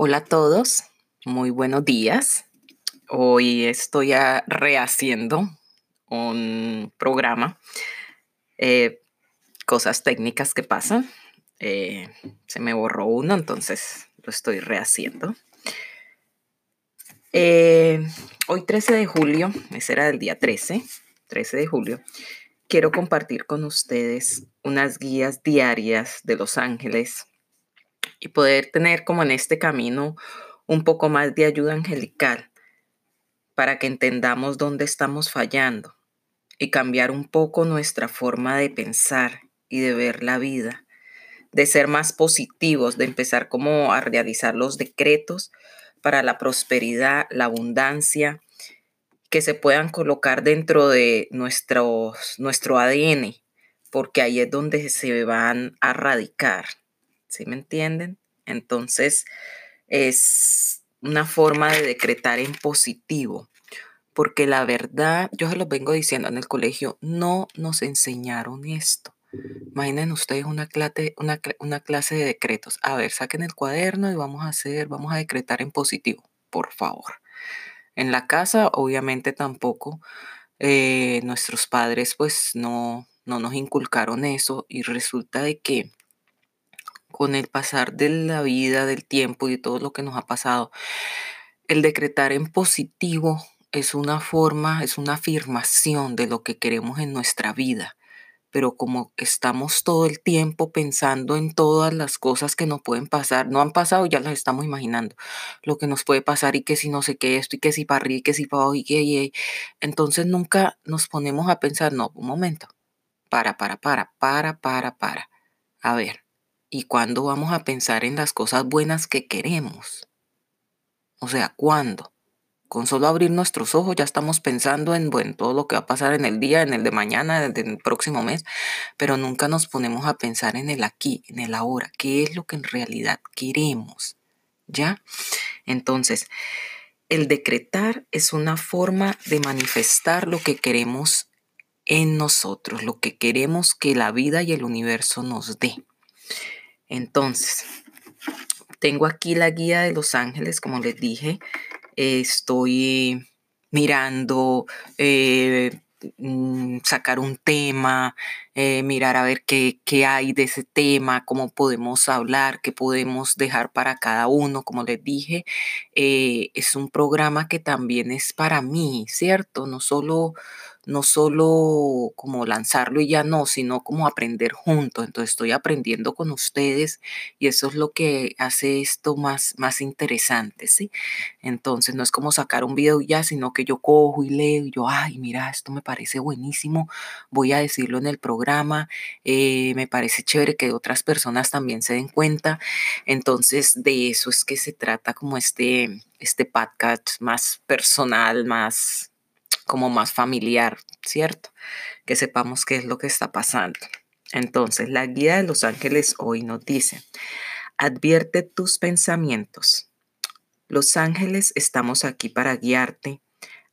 Hola a todos, muy buenos días. Hoy estoy rehaciendo un programa, eh, cosas técnicas que pasan. Eh, se me borró uno, entonces lo estoy rehaciendo. Eh, hoy 13 de julio, ese era el día 13, 13 de julio, quiero compartir con ustedes unas guías diarias de Los Ángeles y poder tener como en este camino un poco más de ayuda angelical para que entendamos dónde estamos fallando y cambiar un poco nuestra forma de pensar y de ver la vida, de ser más positivos, de empezar como a realizar los decretos para la prosperidad, la abundancia, que se puedan colocar dentro de nuestro ADN, porque ahí es donde se van a radicar. ¿Sí me entienden? Entonces, es una forma de decretar en positivo, porque la verdad, yo se los vengo diciendo en el colegio, no nos enseñaron esto. Imaginen ustedes una clase, una, clase de decretos. A ver, saquen el cuaderno y vamos a hacer, vamos a decretar en positivo, por favor. En la casa, obviamente tampoco. Eh, nuestros padres pues no, no nos inculcaron eso y resulta de que con el pasar de la vida, del tiempo y de todo lo que nos ha pasado, el decretar en positivo es una forma, es una afirmación de lo que queremos en nuestra vida. Pero como estamos todo el tiempo pensando en todas las cosas que nos pueden pasar, no han pasado, ya las estamos imaginando, lo que nos puede pasar y que si no sé qué esto y que si para arriba y que si para abajo y que y, entonces nunca nos ponemos a pensar, no, un momento, para, para, para, para, para, para. A ver, ¿Y cuándo vamos a pensar en las cosas buenas que queremos? O sea, ¿cuándo? Con solo abrir nuestros ojos ya estamos pensando en, bueno, todo lo que va a pasar en el día, en el de mañana, en el próximo mes, pero nunca nos ponemos a pensar en el aquí, en el ahora, qué es lo que en realidad queremos. ¿Ya? Entonces, el decretar es una forma de manifestar lo que queremos en nosotros, lo que queremos que la vida y el universo nos dé. Entonces, tengo aquí la guía de Los Ángeles, como les dije. estoy mirando, eh, mm, sacar un tema, eh, mirar a ver qué, qué, hay de ese tema, cómo podemos hablar, qué podemos dejar para cada uno. Como les dije, eh, es un programa que también es para mí, ¿cierto? No solo no solo como lanzarlo y ya no, sino como aprender juntos. Entonces estoy aprendiendo con ustedes y eso es lo que hace esto más, más interesante, ¿sí? Entonces no es como sacar un video ya, sino que yo cojo y leo y yo, ay, mira, esto me parece buenísimo, voy a decirlo en el programa, eh, me parece chévere que otras personas también se den cuenta. Entonces de eso es que se trata como este, este podcast más personal, más como más familiar, ¿cierto? Que sepamos qué es lo que está pasando. Entonces, la guía de los ángeles hoy nos dice, advierte tus pensamientos. Los ángeles estamos aquí para guiarte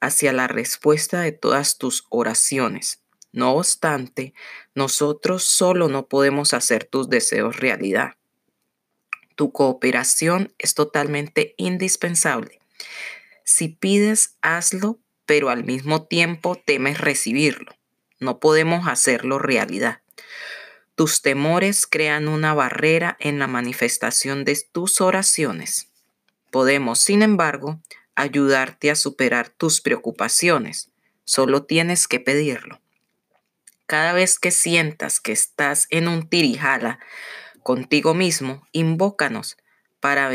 hacia la respuesta de todas tus oraciones. No obstante, nosotros solo no podemos hacer tus deseos realidad. Tu cooperación es totalmente indispensable. Si pides, hazlo pero al mismo tiempo temes recibirlo. No podemos hacerlo realidad. Tus temores crean una barrera en la manifestación de tus oraciones. Podemos, sin embargo, ayudarte a superar tus preocupaciones. Solo tienes que pedirlo. Cada vez que sientas que estás en un tirijala contigo mismo, invócanos para,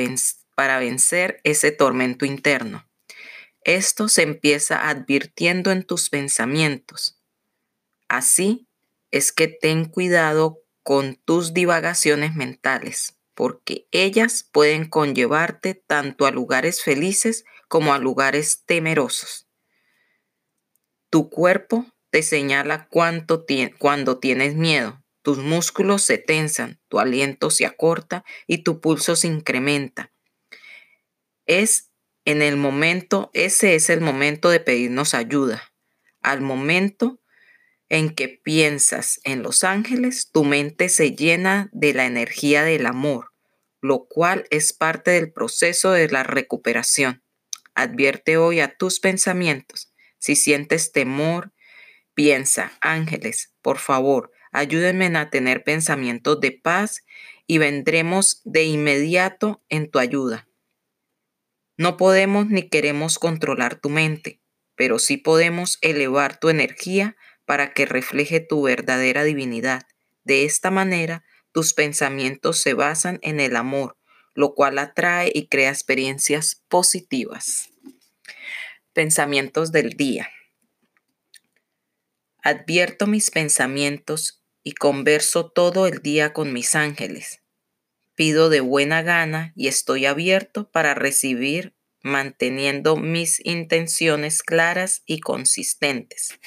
para vencer ese tormento interno. Esto se empieza advirtiendo en tus pensamientos. Así es que ten cuidado con tus divagaciones mentales, porque ellas pueden conllevarte tanto a lugares felices como a lugares temerosos. Tu cuerpo te señala cuánto cuando tienes miedo. Tus músculos se tensan, tu aliento se acorta y tu pulso se incrementa. Es en el momento, ese es el momento de pedirnos ayuda. Al momento en que piensas en los ángeles, tu mente se llena de la energía del amor, lo cual es parte del proceso de la recuperación. Advierte hoy a tus pensamientos. Si sientes temor, piensa, ángeles, por favor, ayúdenme a tener pensamientos de paz y vendremos de inmediato en tu ayuda. No podemos ni queremos controlar tu mente, pero sí podemos elevar tu energía para que refleje tu verdadera divinidad. De esta manera, tus pensamientos se basan en el amor, lo cual atrae y crea experiencias positivas. Pensamientos del día. Advierto mis pensamientos y converso todo el día con mis ángeles. Pido de buena gana y estoy abierto para recibir manteniendo mis intenciones claras y consistentes.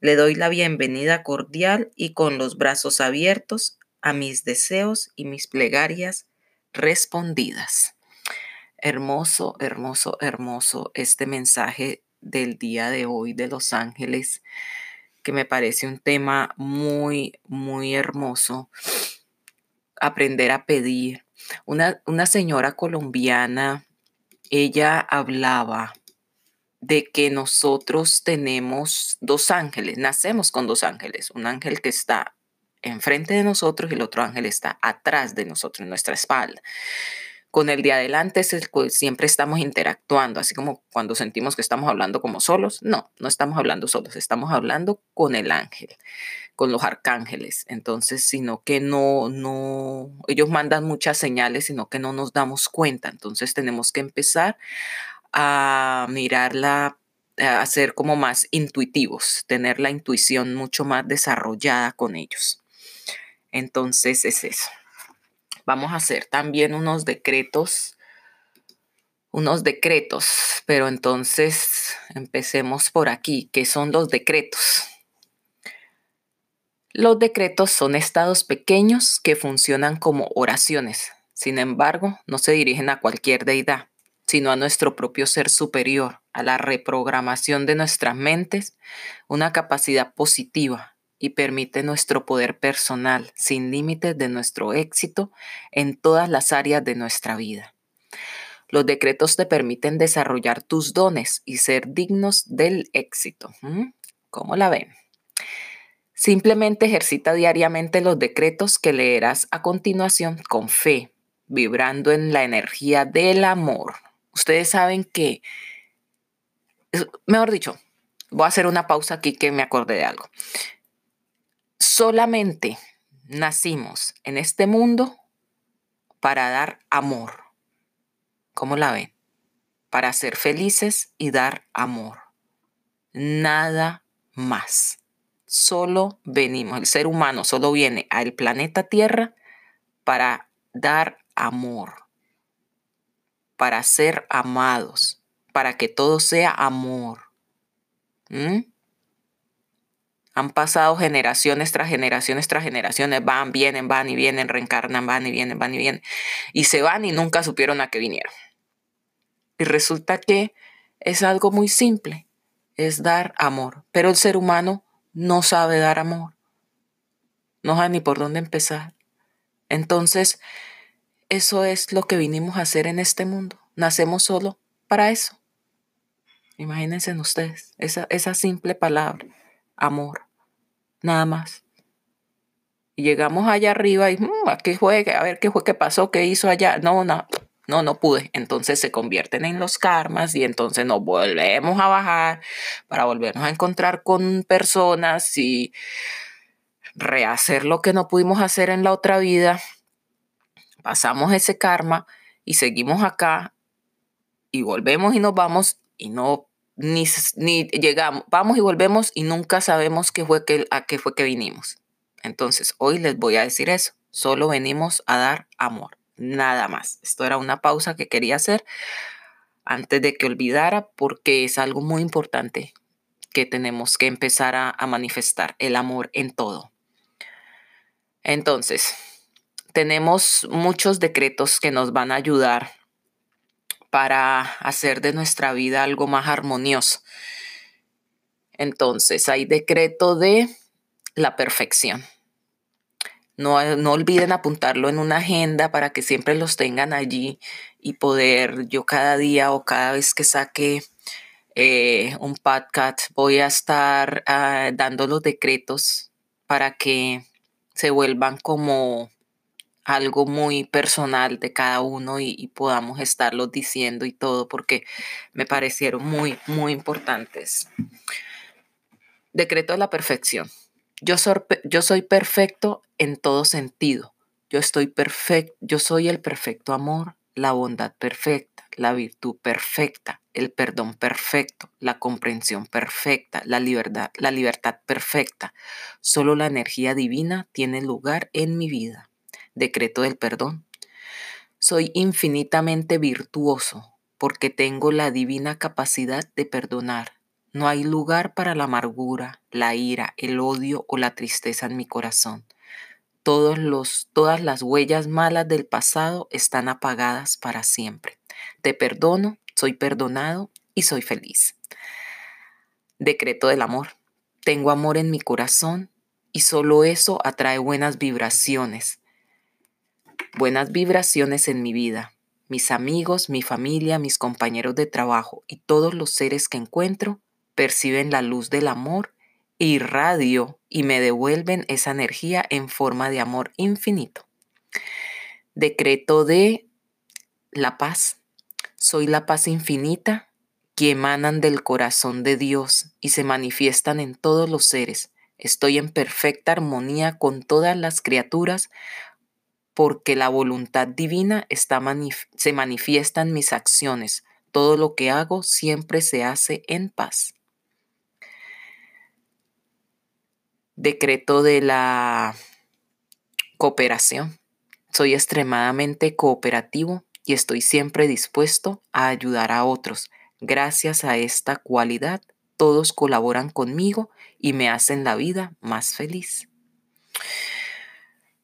Le doy la bienvenida cordial y con los brazos abiertos a mis deseos y mis plegarias respondidas. Hermoso, hermoso, hermoso este mensaje del día de hoy de los ángeles, que me parece un tema muy, muy hermoso. Aprender a pedir. Una, una señora colombiana, ella hablaba de que nosotros tenemos dos ángeles, nacemos con dos ángeles, un ángel que está enfrente de nosotros y el otro ángel está atrás de nosotros, en nuestra espalda. Con el de adelante es el siempre estamos interactuando, así como cuando sentimos que estamos hablando como solos. No, no estamos hablando solos, estamos hablando con el ángel, con los arcángeles. Entonces, sino que no, no, ellos mandan muchas señales, sino que no nos damos cuenta. Entonces tenemos que empezar a mirarla a ser como más intuitivos, tener la intuición mucho más desarrollada con ellos. Entonces es eso. Vamos a hacer también unos decretos, unos decretos, pero entonces empecemos por aquí. ¿Qué son los decretos? Los decretos son estados pequeños que funcionan como oraciones. Sin embargo, no se dirigen a cualquier deidad, sino a nuestro propio ser superior, a la reprogramación de nuestras mentes, una capacidad positiva y permite nuestro poder personal sin límites de nuestro éxito en todas las áreas de nuestra vida. Los decretos te permiten desarrollar tus dones y ser dignos del éxito. ¿Cómo la ven? Simplemente ejercita diariamente los decretos que leerás a continuación con fe, vibrando en la energía del amor. Ustedes saben que, mejor dicho, voy a hacer una pausa aquí que me acordé de algo solamente nacimos en este mundo para dar amor. ¿Cómo la ven? Para ser felices y dar amor. Nada más. Solo venimos, el ser humano solo viene al planeta Tierra para dar amor, para ser amados, para que todo sea amor. ¿Mm? Han pasado generaciones tras generaciones tras generaciones, van, vienen, van y vienen, reencarnan, van y vienen, van y vienen, y se van y nunca supieron a qué vinieron. Y resulta que es algo muy simple, es dar amor, pero el ser humano no sabe dar amor, no sabe ni por dónde empezar. Entonces, eso es lo que vinimos a hacer en este mundo. Nacemos solo para eso. Imagínense ustedes, esa, esa simple palabra, amor nada más. Llegamos allá arriba y, mm, ¿a qué? A ver qué fue, qué pasó, qué hizo allá. No, no, no, no pude. Entonces se convierten en los karmas y entonces nos volvemos a bajar para volvernos a encontrar con personas y rehacer lo que no pudimos hacer en la otra vida. Pasamos ese karma y seguimos acá y volvemos y nos vamos y no ni, ni llegamos, vamos y volvemos y nunca sabemos qué fue que, a qué fue que vinimos. Entonces, hoy les voy a decir eso. Solo venimos a dar amor, nada más. Esto era una pausa que quería hacer antes de que olvidara porque es algo muy importante que tenemos que empezar a, a manifestar, el amor en todo. Entonces, tenemos muchos decretos que nos van a ayudar para hacer de nuestra vida algo más armonioso. Entonces, hay decreto de la perfección. No, no olviden apuntarlo en una agenda para que siempre los tengan allí y poder yo cada día o cada vez que saque eh, un podcast voy a estar ah, dando los decretos para que se vuelvan como algo muy personal de cada uno y, podamos estarlos diciendo y todo porque me parecieron muy, muy importantes. Decreto de la perfección. Yo yo soy perfecto en todo sentido. Yo estoy perfecto, yo soy el perfecto amor, la bondad perfecta, la virtud perfecta, el perdón perfecto, la comprensión perfecta, la libertad, la libertad perfecta. Solo la energía divina tiene lugar en mi vida. Decreto del perdón. Soy infinitamente virtuoso porque tengo la divina capacidad de perdonar no hay lugar para la amargura, la ira, el odio o la tristeza en mi corazón. Todos los, todas las huellas malas del pasado están apagadas para siempre. Te perdono, soy perdonado y soy feliz. Decreto del amor. Tengo amor en mi corazón y solo eso atrae buenas vibraciones. Buenas vibraciones en mi vida. Mis amigos, mi familia, mis compañeros de trabajo y todos los seres que encuentro perciben la luz del amor, irradio y me devuelven esa energía en forma de amor infinito. Decreto de la paz. Soy la paz infinita que emanan del corazón de Dios y se manifiestan en todos los seres. Estoy en perfecta armonía con todas las criaturas porque la voluntad divina está se manifiesta en mis acciones. Todo lo que hago siempre se hace en paz. Decreto de la cooperación. Soy extremadamente cooperativo y estoy siempre dispuesto a ayudar a otros. Gracias a esta cualidad, todos colaboran conmigo y me hacen la vida más feliz.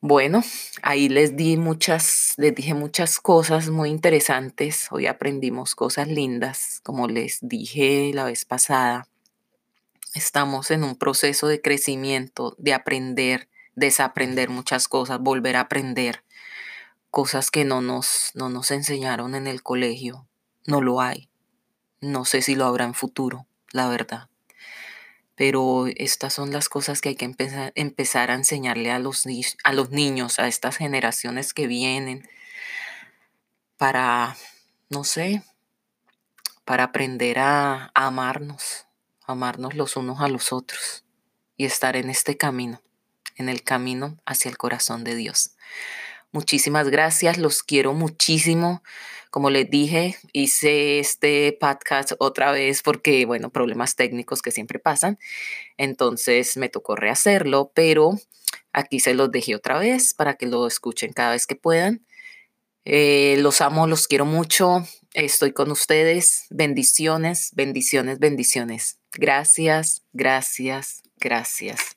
Bueno, ahí les di muchas, les dije muchas cosas muy interesantes. Hoy aprendimos cosas lindas, como les dije la vez pasada. Estamos en un proceso de crecimiento, de aprender, desaprender muchas cosas, volver a aprender cosas que no nos, no nos enseñaron en el colegio. No lo hay. No sé si lo habrá en futuro, la verdad. Pero estas son las cosas que hay que empezar, empezar a enseñarle a los, a los niños, a estas generaciones que vienen, para, no sé, para aprender a amarnos, amarnos los unos a los otros y estar en este camino, en el camino hacia el corazón de Dios. Muchísimas gracias, los quiero muchísimo. Como les dije, hice este podcast otra vez porque, bueno, problemas técnicos que siempre pasan. Entonces me tocó rehacerlo, pero aquí se los dejé otra vez para que lo escuchen cada vez que puedan. Eh, los amo, los quiero mucho. Estoy con ustedes. Bendiciones, bendiciones, bendiciones. Gracias, gracias, gracias.